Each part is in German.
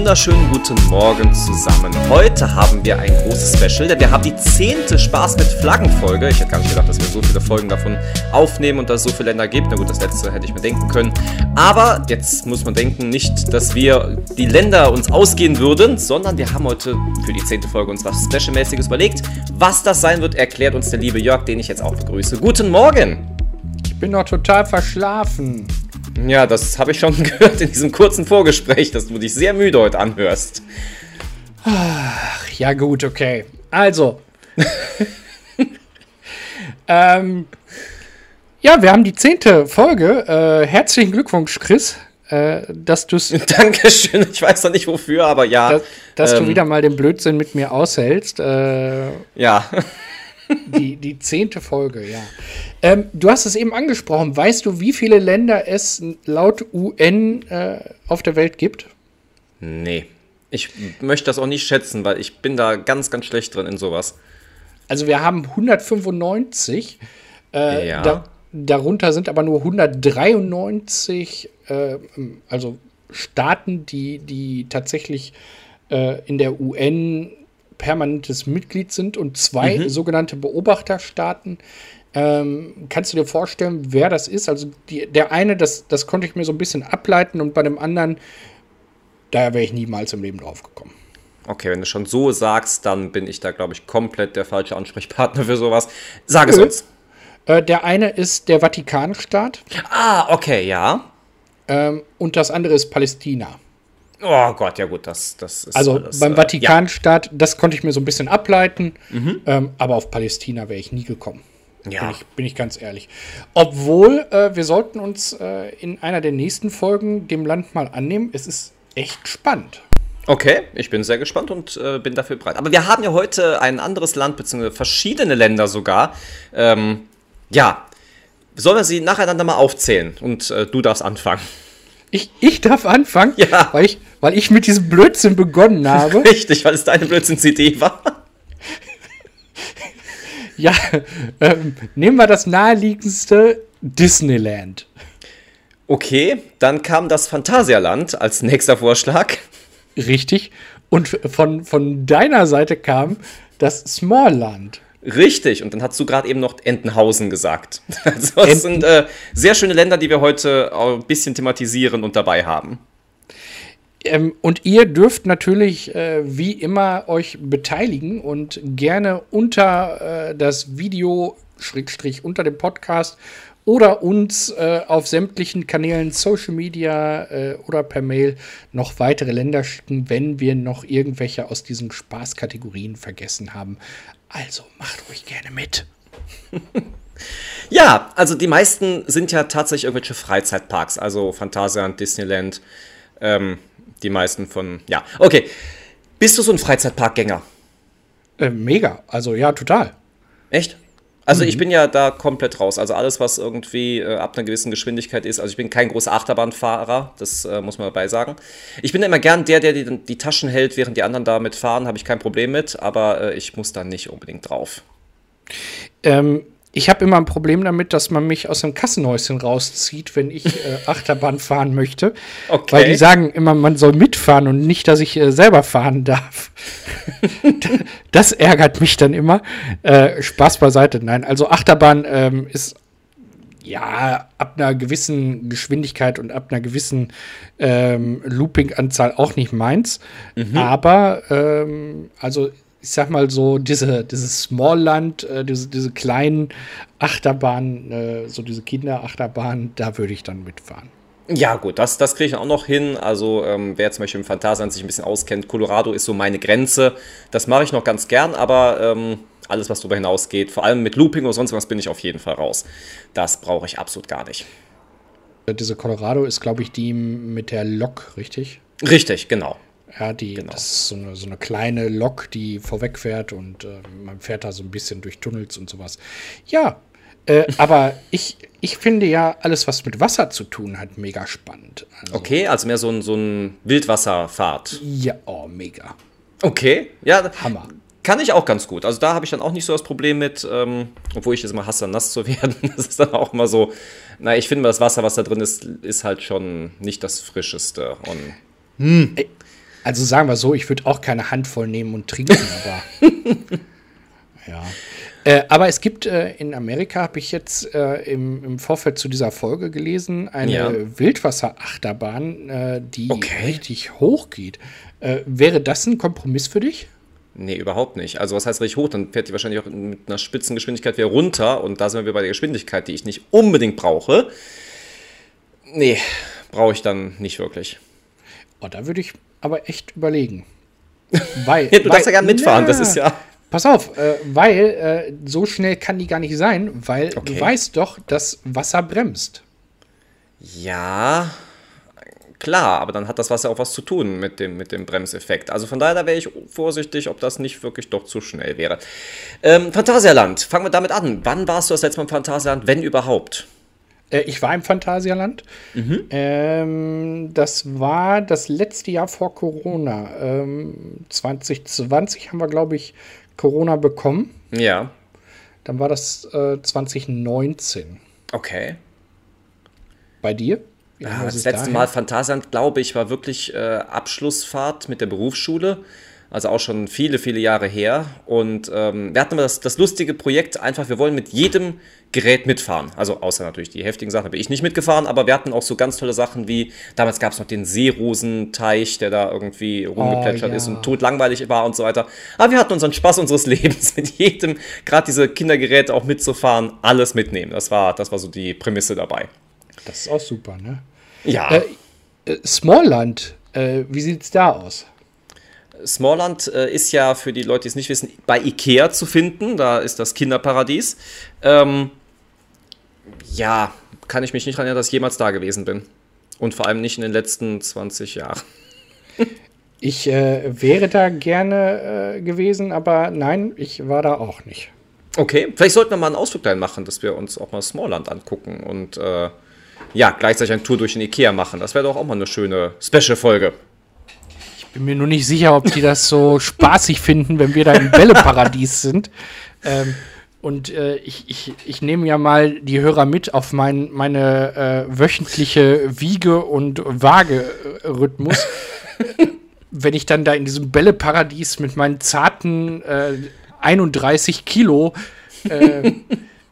wunderschönen guten Morgen zusammen. Heute haben wir ein großes Special, denn wir haben die zehnte Spaß mit Flaggen-Folge. Ich hätte gar nicht gedacht, dass wir so viele Folgen davon aufnehmen und dass es so viele Länder gibt. Na gut, das letzte hätte ich mir denken können. Aber jetzt muss man denken, nicht, dass wir die Länder uns ausgehen würden, sondern wir haben heute für die zehnte Folge uns was Specialmäßiges überlegt. Was das sein wird, erklärt uns der liebe Jörg, den ich jetzt auch begrüße. Guten Morgen! Ich bin noch total verschlafen. Ja, das habe ich schon gehört in diesem kurzen Vorgespräch, dass du dich sehr müde heute anhörst. Ach, ja gut, okay. Also. ähm, ja, wir haben die zehnte Folge. Äh, herzlichen Glückwunsch, Chris, äh, dass du Dankeschön. Ich weiß noch nicht wofür, aber ja. Dass, dass ähm, du wieder mal den Blödsinn mit mir aushältst. Äh, ja. Die, die zehnte Folge, ja. Ähm, du hast es eben angesprochen. Weißt du, wie viele Länder es laut UN äh, auf der Welt gibt? Nee. Ich möchte das auch nicht schätzen, weil ich bin da ganz, ganz schlecht drin in sowas. Also wir haben 195. Äh, ja. Da, darunter sind aber nur 193, äh, also Staaten, die, die tatsächlich äh, in der UN permanentes Mitglied sind und zwei mhm. sogenannte Beobachterstaaten. Ähm, kannst du dir vorstellen, wer das ist? Also die, der eine, das, das konnte ich mir so ein bisschen ableiten und bei dem anderen, da wäre ich niemals im Leben drauf gekommen. Okay, wenn du schon so sagst, dann bin ich da, glaube ich, komplett der falsche Ansprechpartner für sowas. Sag es uns. Äh, der eine ist der Vatikanstaat. Ah, okay, ja. Ähm, und das andere ist Palästina. Oh Gott, ja gut, das, das ist. Also alles, beim äh, Vatikanstaat, ja. das konnte ich mir so ein bisschen ableiten, mhm. ähm, aber auf Palästina wäre ich nie gekommen. Ja. Bin ich, bin ich ganz ehrlich. Obwohl, äh, wir sollten uns äh, in einer der nächsten Folgen dem Land mal annehmen. Es ist echt spannend. Okay, ich bin sehr gespannt und äh, bin dafür bereit. Aber wir haben ja heute ein anderes Land, beziehungsweise verschiedene Länder sogar. Ähm, ja, sollen wir sie nacheinander mal aufzählen und äh, du darfst anfangen. Ich, ich darf anfangen, ja. weil, ich, weil ich mit diesem Blödsinn begonnen habe. Richtig, weil es deine Blödsinns-Idee war. ja, ähm, nehmen wir das naheliegendste Disneyland. Okay, dann kam das Phantasialand als nächster Vorschlag. Richtig. Und von, von deiner Seite kam das Smallland. Richtig, und dann hast du gerade eben noch Entenhausen gesagt. Also das Enten sind äh, sehr schöne Länder, die wir heute ein bisschen thematisieren und dabei haben. Ähm, und ihr dürft natürlich äh, wie immer euch beteiligen und gerne unter äh, das Video, Schrägstrich unter dem Podcast oder uns äh, auf sämtlichen Kanälen, Social Media äh, oder per Mail noch weitere Länder schicken, wenn wir noch irgendwelche aus diesen Spaßkategorien vergessen haben. Also macht ruhig gerne mit. ja, also die meisten sind ja tatsächlich irgendwelche Freizeitparks, also Phantasialand, Disneyland, ähm, die meisten von, ja, okay. Bist du so ein Freizeitparkgänger? Äh, mega, also ja, total. Echt? Also mhm. ich bin ja da komplett raus. Also alles, was irgendwie äh, ab einer gewissen Geschwindigkeit ist. Also ich bin kein großer Achterbahnfahrer, das äh, muss man dabei sagen. Ich bin immer gern der, der die, die Taschen hält, während die anderen damit fahren, habe ich kein Problem mit, aber äh, ich muss da nicht unbedingt drauf. Ähm, ich habe immer ein Problem damit, dass man mich aus dem Kassenhäuschen rauszieht, wenn ich äh, Achterbahn fahren möchte. Okay. Weil die sagen immer, man soll mitfahren und nicht, dass ich äh, selber fahren darf. das ärgert mich dann immer. Äh, Spaß beiseite. Nein, also Achterbahn ähm, ist ja ab einer gewissen Geschwindigkeit und ab einer gewissen ähm, Looping-Anzahl auch nicht meins. Mhm. Aber ähm, also ich sag mal so, diese, dieses Smallland, äh, diese, diese kleinen Achterbahnen, äh, so diese Kinderachterbahnen, da würde ich dann mitfahren. Ja, gut, das, das kriege ich auch noch hin. Also, ähm, wer zum Beispiel im Phantasialand sich ein bisschen auskennt, Colorado ist so meine Grenze. Das mache ich noch ganz gern, aber ähm, alles, was darüber hinausgeht, vor allem mit Looping oder sonst was, bin ich auf jeden Fall raus. Das brauche ich absolut gar nicht. Diese Colorado ist, glaube ich, die mit der Lok, richtig? Richtig, genau. Ja, die, genau. das ist so eine, so eine kleine Lok, die vorweg fährt und äh, man fährt da so ein bisschen durch Tunnels und sowas. Ja, äh, aber ich, ich finde ja alles, was mit Wasser zu tun hat, mega spannend. Also, okay, also mehr so ein, so ein Wildwasserfahrt. Ja, oh, mega. Okay, ja. Hammer. Kann ich auch ganz gut. Also da habe ich dann auch nicht so das Problem mit, ähm, obwohl ich es immer hasse, nass zu werden. Das ist dann auch immer so, na, ich finde, das Wasser, was da drin ist, ist halt schon nicht das frischeste. Und hm. Also sagen wir so, ich würde auch keine Handvoll nehmen und trinken, aber. ja. Äh, aber es gibt äh, in Amerika, habe ich jetzt äh, im, im, Vorfeld zu dieser Folge gelesen, eine ja. Wildwasserachterbahn, äh, die okay. richtig hoch geht. Äh, wäre das ein Kompromiss für dich? Nee, überhaupt nicht. Also was heißt richtig hoch? Dann fährt die wahrscheinlich auch mit einer Spitzengeschwindigkeit wieder runter und da sind wir bei der Geschwindigkeit, die ich nicht unbedingt brauche. Nee, brauche ich dann nicht wirklich. Oh, da würde ich aber echt überlegen. Weil, ja, du weil, darfst ja gerne mitfahren, na, das ist ja. Pass auf, äh, weil äh, so schnell kann die gar nicht sein, weil okay. du weißt doch, dass Wasser bremst. Ja, klar, aber dann hat das Wasser auch was zu tun mit dem, mit dem Bremseffekt. Also von daher, da wäre ich vorsichtig, ob das nicht wirklich doch zu schnell wäre. Ähm, Phantasialand, fangen wir damit an. Wann warst du das letzte Mal im Phantasialand, wenn überhaupt? Äh, ich war im Phantasialand. Mhm. Ähm, das war das letzte Jahr vor Corona. Ähm, 2020 haben wir, glaube ich, Corona bekommen. Ja. Dann war das äh, 2019. Okay. Bei dir? Ja, das letzte dahin? Mal Phantasialand, glaube ich, war wirklich äh, Abschlussfahrt mit der Berufsschule also auch schon viele, viele Jahre her. Und ähm, wir hatten das, das lustige Projekt einfach, wir wollen mit jedem Gerät mitfahren. Also außer natürlich die heftigen Sachen, da bin ich nicht mitgefahren, aber wir hatten auch so ganz tolle Sachen wie, damals gab es noch den Seerosenteich, der da irgendwie rumgeplätschert oh, ja. ist und totlangweilig war und so weiter. Aber wir hatten unseren Spaß unseres Lebens, mit jedem, gerade diese Kindergeräte auch mitzufahren, alles mitnehmen. Das war, das war so die Prämisse dabei. Das ist auch super, ne? Ja. Äh, äh, Smallland, äh, wie es da aus? Smallland äh, ist ja für die Leute, die es nicht wissen, bei Ikea zu finden. Da ist das Kinderparadies. Ähm, ja, kann ich mich nicht daran erinnern, dass ich jemals da gewesen bin. Und vor allem nicht in den letzten 20 Jahren. Ich äh, wäre da gerne äh, gewesen, aber nein, ich war da auch nicht. Okay, vielleicht sollten wir mal einen Ausflug dahin machen, dass wir uns auch mal Smallland angucken und äh, ja, gleichzeitig eine Tour durch den Ikea machen. Das wäre doch auch mal eine schöne Special-Folge. Bin mir nur nicht sicher, ob die das so spaßig finden, wenn wir da im Bälleparadies sind. Ähm, und äh, ich, ich, ich nehme ja mal die Hörer mit auf mein, meine äh, wöchentliche Wiege- und Waage-Rhythmus. wenn ich dann da in diesem Bälleparadies mit meinen zarten äh, 31 Kilo äh,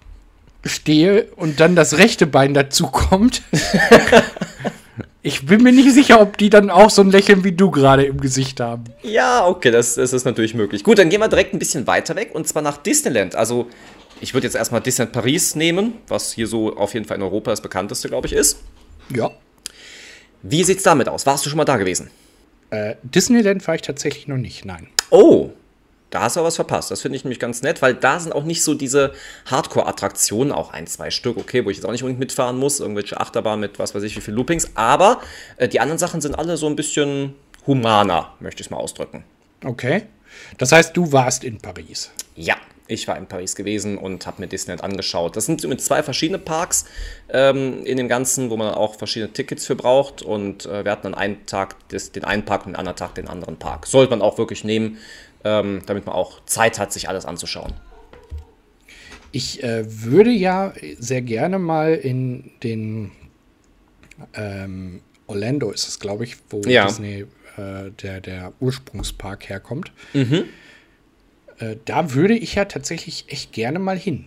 stehe und dann das rechte Bein dazu kommt. Ich bin mir nicht sicher, ob die dann auch so ein Lächeln wie du gerade im Gesicht haben. Ja, okay, das, das ist natürlich möglich. Gut, dann gehen wir direkt ein bisschen weiter weg und zwar nach Disneyland. Also, ich würde jetzt erstmal Disneyland Paris nehmen, was hier so auf jeden Fall in Europa das bekannteste, glaube ich, ist. Ja. Wie sieht's damit aus? Warst du schon mal da gewesen? Äh, Disneyland war ich tatsächlich noch nicht, nein. Oh, da hast du aber was verpasst. Das finde ich nämlich ganz nett, weil da sind auch nicht so diese Hardcore-Attraktionen, auch ein, zwei Stück, okay, wo ich jetzt auch nicht unbedingt mitfahren muss, irgendwelche Achterbahnen mit was weiß ich wie viel Loopings, aber äh, die anderen Sachen sind alle so ein bisschen humaner, möchte ich es mal ausdrücken. Okay. Das heißt, du warst in Paris. Ja, ich war in Paris gewesen und habe mir Disneyland angeschaut. Das sind mit zwei verschiedene Parks ähm, in dem Ganzen, wo man auch verschiedene Tickets für braucht. Und äh, wir hatten dann einen Tag des, den einen Park und den anderen Tag den anderen Park. Sollte man auch wirklich nehmen ähm, damit man auch Zeit hat, sich alles anzuschauen. Ich äh, würde ja sehr gerne mal in den ähm, Orlando ist es, glaube ich, wo ja. Disney äh, der, der Ursprungspark herkommt. Mhm. Äh, da würde ich ja tatsächlich echt gerne mal hin.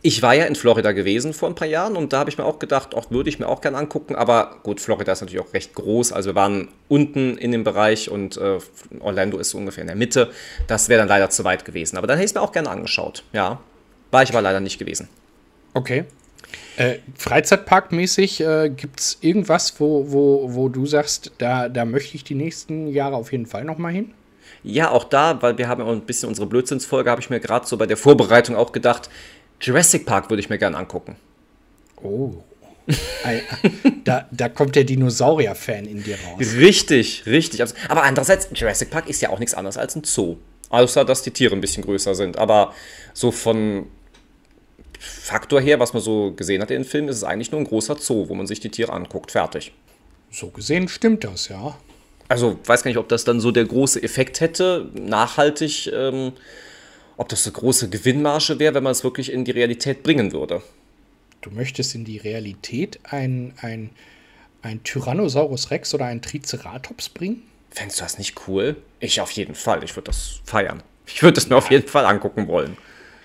Ich war ja in Florida gewesen vor ein paar Jahren und da habe ich mir auch gedacht, auch würde ich mir auch gerne angucken. Aber gut, Florida ist natürlich auch recht groß. Also wir waren unten in dem Bereich und äh, Orlando ist so ungefähr in der Mitte. Das wäre dann leider zu weit gewesen. Aber dann hätte ich es mir auch gerne angeschaut. Ja, war ich aber leider nicht gewesen. Okay. Äh, Freizeitparkmäßig äh, gibt es irgendwas, wo, wo, wo du sagst, da, da möchte ich die nächsten Jahre auf jeden Fall noch mal hin? Ja, auch da, weil wir haben ja auch ein bisschen unsere Blödsinnsfolge, habe ich mir gerade so bei der Vorbereitung auch gedacht, Jurassic Park würde ich mir gerne angucken. Oh. da, da kommt der Dinosaurier-Fan in dir raus. Richtig, richtig. Aber andererseits, Jurassic Park ist ja auch nichts anderes als ein Zoo. Außer, dass die Tiere ein bisschen größer sind. Aber so von Faktor her, was man so gesehen hat in den Filmen, ist es eigentlich nur ein großer Zoo, wo man sich die Tiere anguckt. Fertig. So gesehen stimmt das, ja. Also, weiß gar nicht, ob das dann so der große Effekt hätte, nachhaltig. Ähm, ob das eine große Gewinnmarge wäre, wenn man es wirklich in die Realität bringen würde. Du möchtest in die Realität ein, ein, ein Tyrannosaurus Rex oder ein Triceratops bringen? Fändest du das nicht cool? Ich auf jeden Fall. Ich würde das feiern. Ich würde es mir auf jeden Fall angucken wollen.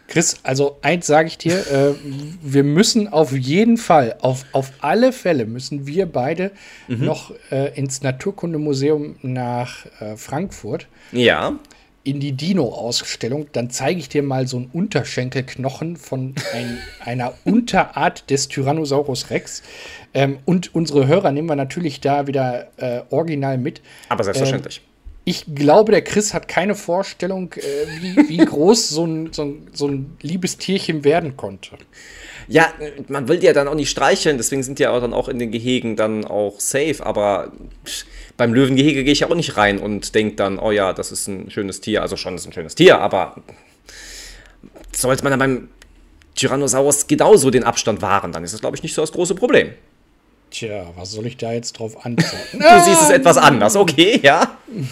Chris, also eins sage ich dir, äh, wir müssen auf jeden Fall, auf, auf alle Fälle müssen wir beide mhm. noch äh, ins Naturkundemuseum nach äh, Frankfurt. Ja. In die Dino-Ausstellung. Dann zeige ich dir mal so einen Unterschenkelknochen von ein, einer Unterart des Tyrannosaurus Rex. Ähm, und unsere Hörer nehmen wir natürlich da wieder äh, original mit. Aber selbstverständlich. Ähm, ich glaube, der Chris hat keine Vorstellung, äh, wie, wie groß so ein, so, ein, so ein liebes Tierchen werden konnte. Ja, man will die ja dann auch nicht streicheln, deswegen sind die ja dann auch in den Gehegen dann auch safe, aber beim Löwengehege gehe ich ja auch nicht rein und denke dann, oh ja, das ist ein schönes Tier, also schon ist ein schönes Tier, aber sollte man dann beim Tyrannosaurus genauso den Abstand wahren, dann ist das, glaube ich, nicht so das große Problem. Tja, was soll ich da jetzt drauf antworten? du siehst es etwas anders, okay, ja.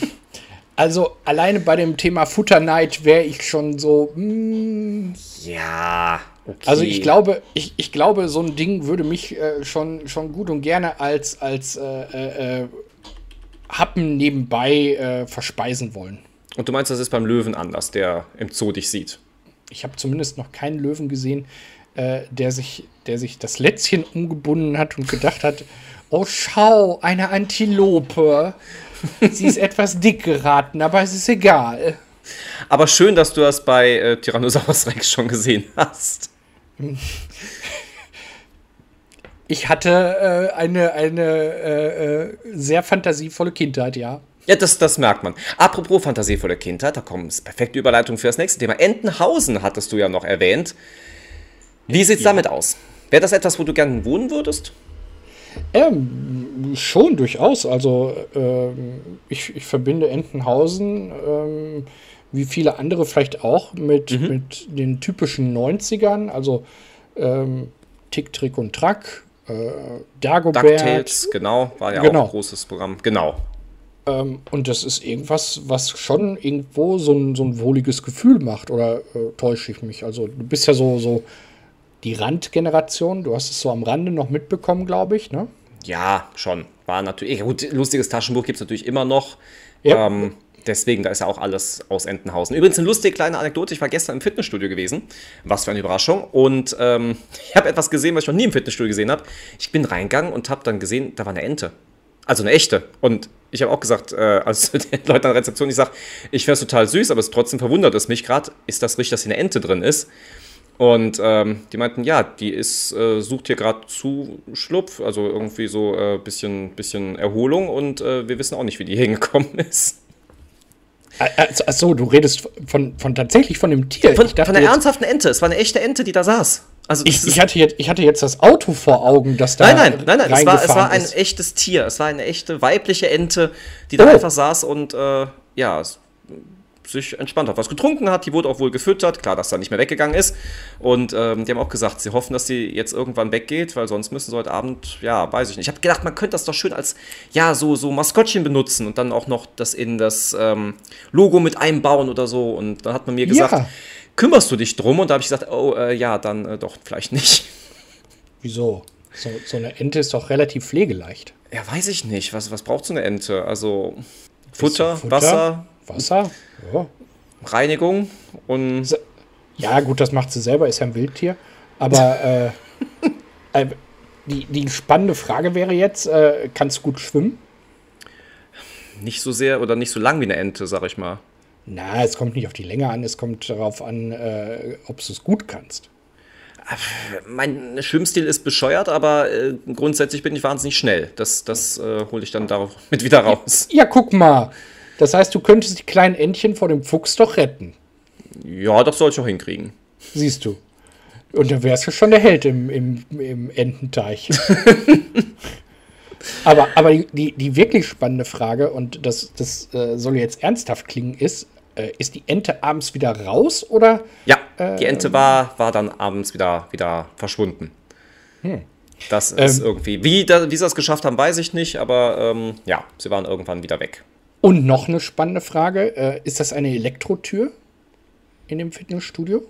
Also alleine bei dem Thema Futterneid wäre ich schon so. Mm, ja. Okay. Also ich glaube, ich, ich glaube, so ein Ding würde mich äh, schon, schon gut und gerne als, als äh, äh, äh Happen nebenbei äh, verspeisen wollen. Und du meinst, das ist beim Löwen anders, der im Zoo dich sieht? Ich habe zumindest noch keinen Löwen gesehen, äh, der, sich, der sich das Lätzchen umgebunden hat und gedacht hat, oh schau, eine Antilope. Sie ist etwas dick geraten, aber es ist egal. Aber schön, dass du das bei äh, Tyrannosaurus Rex schon gesehen hast. Ich hatte äh, eine, eine äh, äh, sehr fantasievolle Kindheit, ja. Ja, das, das merkt man. Apropos fantasievolle Kindheit, da kommt perfekte Überleitung für das nächste Thema. Entenhausen hattest du ja noch erwähnt. Wie sieht's ja. damit aus? Wäre das etwas, wo du gerne wohnen würdest? Ähm, schon durchaus. Also ähm, ich, ich, verbinde Entenhausen, ähm, wie viele andere vielleicht auch, mit, mhm. mit den typischen 90ern. Also ähm, Tick, Trick und Track, Dagobert. DuckTales, genau, war ja genau. auch ein großes Programm. Genau. Ähm, und das ist irgendwas, was schon irgendwo so ein, so ein wohliges Gefühl macht. Oder äh, täusche ich mich? Also du bist ja so, so die Randgeneration. Du hast es so am Rande noch mitbekommen, glaube ich, ne? Ja, schon. War natürlich. Gut, lustiges Taschenbuch gibt es natürlich immer noch. Ja. Ähm, deswegen, da ist ja auch alles aus Entenhausen. Übrigens eine lustige kleine Anekdote. Ich war gestern im Fitnessstudio gewesen. Was für eine Überraschung. Und ähm, ich habe etwas gesehen, was ich noch nie im Fitnessstudio gesehen habe. Ich bin reingegangen und habe dann gesehen, da war eine Ente. Also eine echte. Und ich habe auch gesagt, äh, also den Leuten an der Rezeption, ich sage, ich es total süß, aber es trotzdem verwundert es mich gerade. Ist das richtig, dass hier eine Ente drin ist? Und ähm, die meinten, ja, die ist, äh, sucht hier gerade Zuschlupf, also irgendwie so ein äh, bisschen, bisschen Erholung und äh, wir wissen auch nicht, wie die hingekommen ist. Achso, du redest von, von tatsächlich von dem Tier. Von, von der ernsthaften Ente. Es war eine echte Ente, die da saß. Also ich, ich, hatte jetzt, ich hatte jetzt das Auto vor Augen, das da. Nein, nein, nein, nein. Es war, es war ein echtes Tier. Es war eine echte weibliche Ente, die da oh. einfach saß und äh, ja, sich entspannt hat, was getrunken hat. Die wurde auch wohl gefüttert. Klar, dass da nicht mehr weggegangen ist. Und ähm, die haben auch gesagt, sie hoffen, dass sie jetzt irgendwann weggeht, weil sonst müssen sie heute Abend, ja, weiß ich nicht. Ich habe gedacht, man könnte das doch schön als, ja, so, so Maskottchen benutzen und dann auch noch das in das ähm, Logo mit einbauen oder so. Und dann hat man mir gesagt, ja. kümmerst du dich drum? Und da habe ich gesagt, oh, äh, ja, dann äh, doch, vielleicht nicht. Wieso? So, so eine Ente ist doch relativ pflegeleicht. Ja, weiß ich nicht. Was, was braucht so eine Ente? Also Futter, Futter, Wasser, Wasser, ja. Reinigung und. Ja, gut, das macht sie selber, ist ja ein Wildtier. Aber äh, äh, die, die spannende Frage wäre jetzt: äh, Kannst du gut schwimmen? Nicht so sehr oder nicht so lang wie eine Ente, sag ich mal. Na, es kommt nicht auf die Länge an, es kommt darauf an, äh, ob du es gut kannst. Mein Schwimmstil ist bescheuert, aber äh, grundsätzlich bin ich wahnsinnig schnell. Das, das äh, hole ich dann darauf mit wieder raus. Ja, guck mal. Das heißt, du könntest die kleinen Entchen vor dem Fuchs doch retten. Ja, das soll ich auch hinkriegen. Siehst du. Und dann wärst du schon der Held im, im, im Ententeich. aber aber die, die wirklich spannende Frage, und das, das äh, soll jetzt ernsthaft klingen, ist, äh, ist die Ente abends wieder raus oder? Ja, äh, die Ente war, war dann abends wieder, wieder verschwunden. Hm. Das ist ähm, irgendwie. Wie, da, wie sie das geschafft haben, weiß ich nicht, aber ähm, ja, sie waren irgendwann wieder weg. Und noch eine spannende Frage: äh, Ist das eine Elektrotür in dem Fitnessstudio?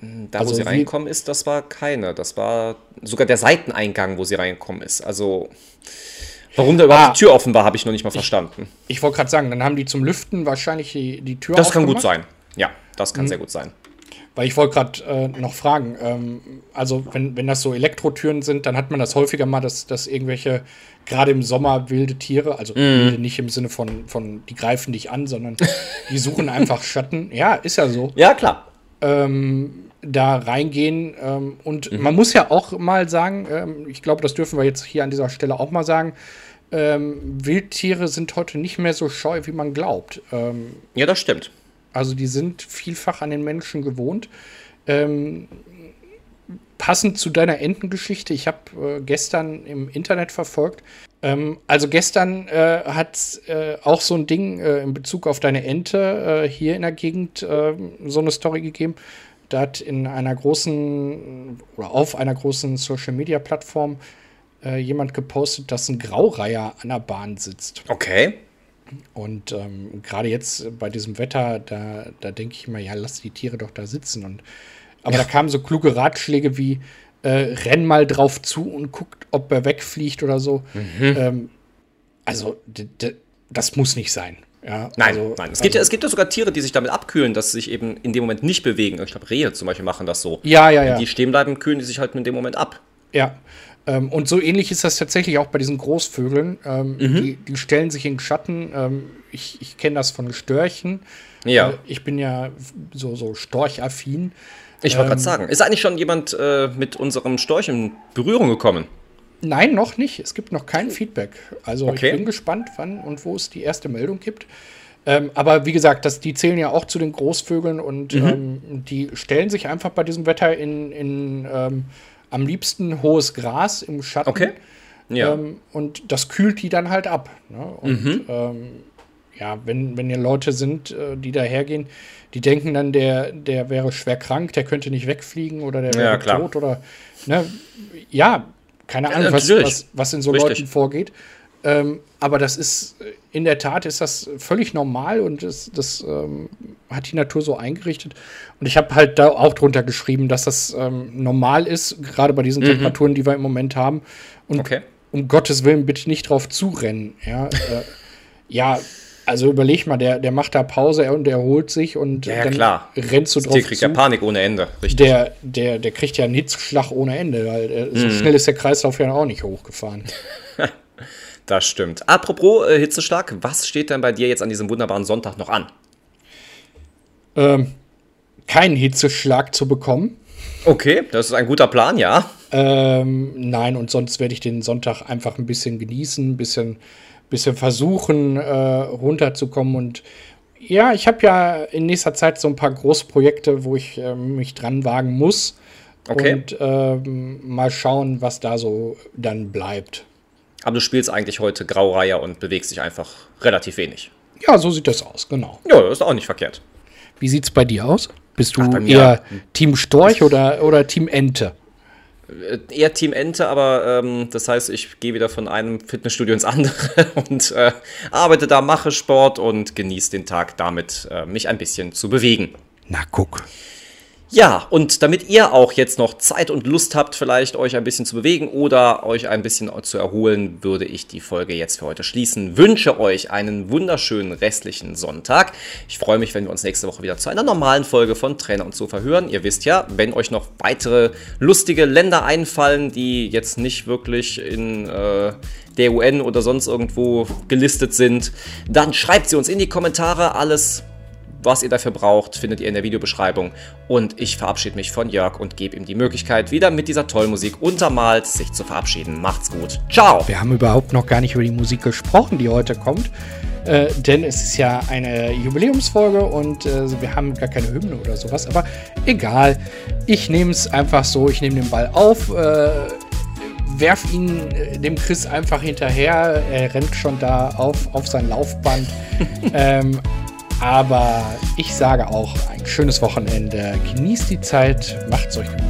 Hm, da, also wo sie reinkommen ist, das war keine. Das war sogar der Seiteneingang, wo sie reinkommen ist. Also. Warum da überhaupt ah, die Tür offen war, habe ich noch nicht mal verstanden. Ich, ich wollte gerade sagen, dann haben die zum Lüften wahrscheinlich die, die Tür Das kann gut sein. Ja, das kann mhm. sehr gut sein. Weil ich wollte gerade äh, noch fragen, ähm, also wenn, wenn das so Elektrotüren sind, dann hat man das häufiger mal, dass, dass irgendwelche, gerade im Sommer, wilde Tiere, also mm. wilde nicht im Sinne von, von, die greifen dich an, sondern die suchen einfach Schatten. Ja, ist ja so. Ja, klar. Ähm, da reingehen. Ähm, und mhm. man muss ja auch mal sagen, ähm, ich glaube, das dürfen wir jetzt hier an dieser Stelle auch mal sagen, ähm, Wildtiere sind heute nicht mehr so scheu, wie man glaubt. Ähm, ja, das stimmt. Also die sind vielfach an den Menschen gewohnt. Ähm, passend zu deiner Entengeschichte, ich habe äh, gestern im Internet verfolgt. Ähm, also gestern äh, hat äh, auch so ein Ding äh, in Bezug auf deine Ente äh, hier in der Gegend ähm, so eine Story gegeben. Da hat in einer großen oder auf einer großen Social Media Plattform äh, jemand gepostet, dass ein Graureiher an der Bahn sitzt. Okay. Und ähm, gerade jetzt bei diesem Wetter, da, da denke ich immer, ja, lass die Tiere doch da sitzen. Und, aber ja. da kamen so kluge Ratschläge wie, äh, renn mal drauf zu und guckt, ob er wegfliegt oder so. Mhm. Ähm, also, das muss nicht sein. Ja, nein, also, nein. Es, gibt ja, es gibt ja sogar Tiere, die sich damit abkühlen, dass sie sich eben in dem Moment nicht bewegen. Ich glaube, Rehe zum Beispiel machen das so. Ja, ja, ja. Wenn die stehen bleiben, kühlen die sich halt in dem Moment ab. Ja. Ähm, und so ähnlich ist das tatsächlich auch bei diesen Großvögeln. Ähm, mhm. die, die, stellen sich in Schatten. Ähm, ich ich kenne das von Störchen. Ja. Äh, ich bin ja so, so storchaffin. Ich wollte gerade ähm, sagen, ist eigentlich schon jemand äh, mit unserem Storch in Berührung gekommen? Nein, noch nicht. Es gibt noch kein Feedback. Also okay. ich bin gespannt, wann und wo es die erste Meldung gibt. Ähm, aber wie gesagt, das, die zählen ja auch zu den Großvögeln und mhm. ähm, die stellen sich einfach bei diesem Wetter in, in ähm, am liebsten hohes Gras im Schatten. Okay. Ja. Ähm, und das kühlt die dann halt ab. Ne? Und mhm. ähm, ja, wenn, wenn hier Leute sind, äh, die da hergehen, die denken dann, der, der wäre schwer krank, der könnte nicht wegfliegen oder der wäre ja, tot oder ne? ja, keine Ahnung, ja, was, was, was in so Richtig. Leuten vorgeht. Ähm, aber das ist, in der Tat ist das völlig normal und das, das ähm, hat die Natur so eingerichtet. Und ich habe halt da auch drunter geschrieben, dass das ähm, normal ist, gerade bei diesen mhm. Temperaturen, die wir im Moment haben. Und okay. um Gottes Willen bitte nicht drauf zurennen. Ja, äh, ja also überleg mal, der, der macht da Pause und erholt sich und ja, ja, dann klar. rennst du drauf. Der kriegt zu. ja Panik ohne Ende, richtig. Der, der, der kriegt ja einen Hitzschlag ohne Ende, weil äh, so mhm. schnell ist der Kreislauf ja auch nicht hochgefahren. Das stimmt. Apropos äh, Hitzestark, was steht denn bei dir jetzt an diesem wunderbaren Sonntag noch an? Ähm, keinen Hitzeschlag zu bekommen. Okay, das ist ein guter Plan, ja. Ähm, nein, und sonst werde ich den Sonntag einfach ein bisschen genießen, ein bisschen, bisschen versuchen, äh, runterzukommen. Und ja, ich habe ja in nächster Zeit so ein paar Großprojekte, wo ich äh, mich dran wagen muss. Okay. Und ähm, mal schauen, was da so dann bleibt. Aber du spielst eigentlich heute Graureiher und bewegst dich einfach relativ wenig. Ja, so sieht das aus, genau. Ja, das ist auch nicht verkehrt. Wie sieht es bei dir aus? Bist du Ach, eher Team Storch oder, oder Team Ente? Äh, eher Team Ente, aber ähm, das heißt, ich gehe wieder von einem Fitnessstudio ins andere und äh, arbeite da, mache Sport und genieße den Tag damit, äh, mich ein bisschen zu bewegen. Na, guck. Ja, und damit ihr auch jetzt noch Zeit und Lust habt, vielleicht euch ein bisschen zu bewegen oder euch ein bisschen zu erholen, würde ich die Folge jetzt für heute schließen. Wünsche euch einen wunderschönen restlichen Sonntag. Ich freue mich, wenn wir uns nächste Woche wieder zu einer normalen Folge von Trainer und Sofa hören. Ihr wisst ja, wenn euch noch weitere lustige Länder einfallen, die jetzt nicht wirklich in äh, der UN oder sonst irgendwo gelistet sind, dann schreibt sie uns in die Kommentare. Alles was ihr dafür braucht, findet ihr in der Videobeschreibung. Und ich verabschiede mich von Jörg und gebe ihm die Möglichkeit, wieder mit dieser tollen Musik untermalt sich zu verabschieden. Macht's gut. Ciao. Wir haben überhaupt noch gar nicht über die Musik gesprochen, die heute kommt. Äh, denn es ist ja eine Jubiläumsfolge und äh, wir haben gar keine Hymne oder sowas. Aber egal, ich nehme es einfach so, ich nehme den Ball auf, äh, werf ihn äh, dem Chris einfach hinterher. Er rennt schon da auf, auf sein Laufband. ähm, aber ich sage auch ein schönes Wochenende. Genießt die Zeit, macht's euch gut.